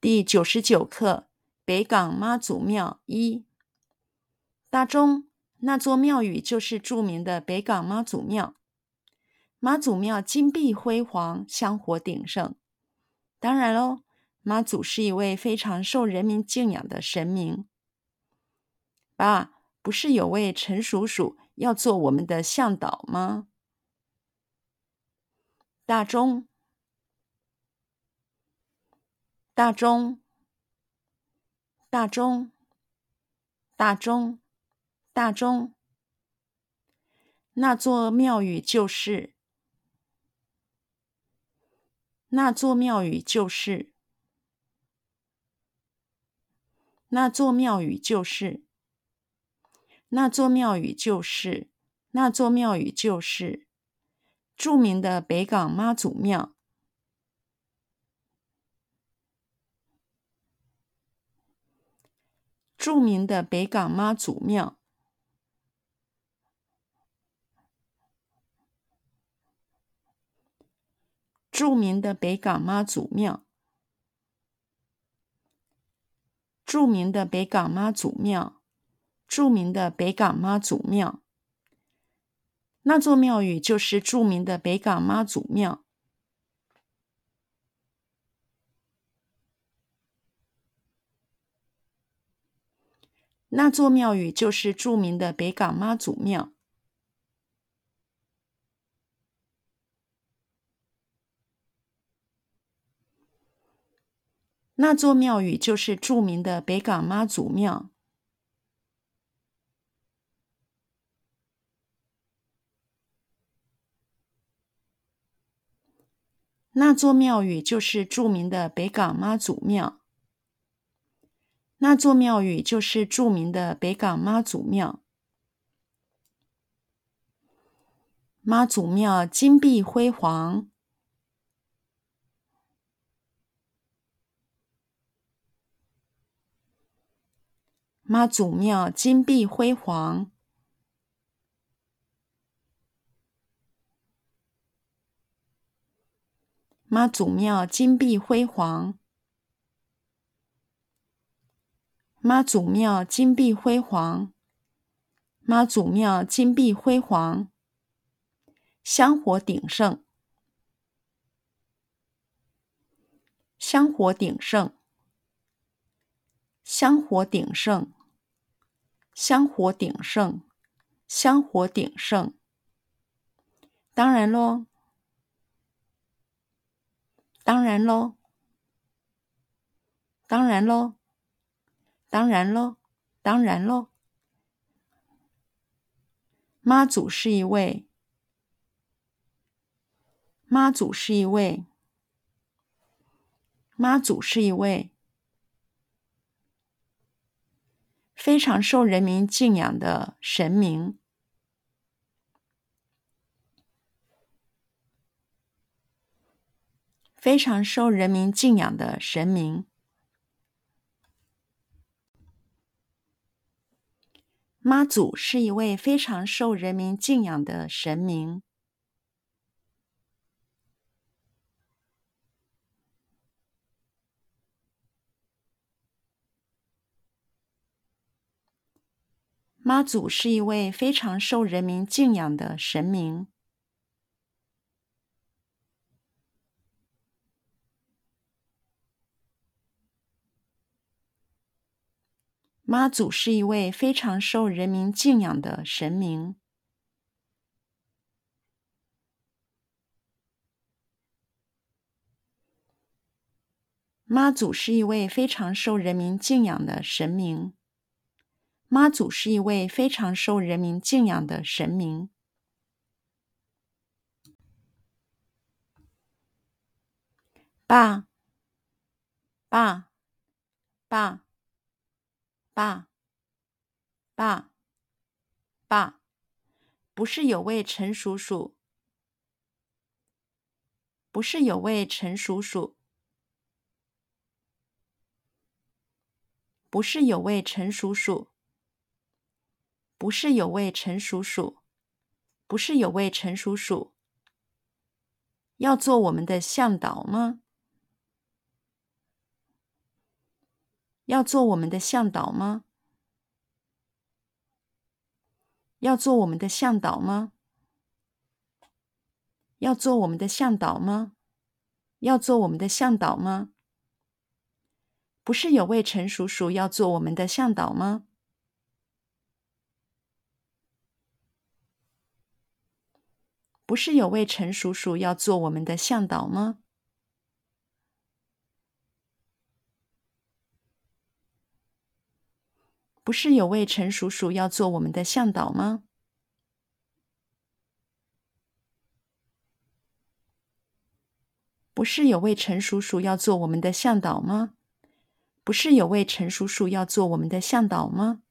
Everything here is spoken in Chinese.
第九十九课北港妈祖庙一。大中，那座庙宇就是著名的北港妈祖庙。妈祖庙金碧辉煌，香火鼎盛。当然喽，妈祖是一位非常受人民敬仰的神明。爸，不是有位陈叔叔要做我们的向导吗？大中，大钟，大钟，大钟，大钟，那座庙宇就是，那座庙宇就是，那座庙宇就是，那座庙宇就是，那座庙宇就是。著名的北港妈祖庙，著名的北港妈祖庙，著名的北港妈祖庙，著名的北港妈祖庙，著名的北港妈祖庙。那座庙宇就是著名的北港妈祖庙。那座庙宇就是著名的北港妈祖庙。那座庙宇就是著名的北港妈祖庙。那座庙宇就是著名的北港妈祖庙。那座庙宇就是著名的北港妈祖庙。妈祖庙金碧辉煌。妈祖庙金碧辉煌。妈祖庙金碧辉煌，妈祖庙金碧辉煌，妈祖庙金碧辉煌，香火鼎盛，香火鼎盛，香火鼎盛，香火鼎盛，香火鼎盛。当然喽。当然喽，当然喽，当然喽，当然喽。妈祖是一位，妈祖是一位，妈祖是一位非常受人民敬仰的神明。非常受人民敬仰的神明，妈祖是一位非常受人民敬仰的神明。妈祖是一位非常受人民敬仰的神明。妈祖是一位非常受人民敬仰的神明。妈祖是一位非常受人民敬仰的神明。妈祖是一位非常受人民敬仰的神明。爸，爸，爸。爸，爸，爸，不是有位陈叔叔，不是有位陈叔叔，不是有位陈叔叔，不是有位陈叔叔，不是有位陈叔叔，要做我们的向导吗？要做我们的向导吗？要做我们的向导吗？要做我们的向导吗？要做我们的向导吗？不是有位陈叔叔要做我们的向导吗？不是有位陈叔叔要做我们的向导吗？不是有位陈叔叔要做我们的向导吗？不是有位陈叔叔要做我们的向导吗？不是有位陈叔叔要做我们的向导吗？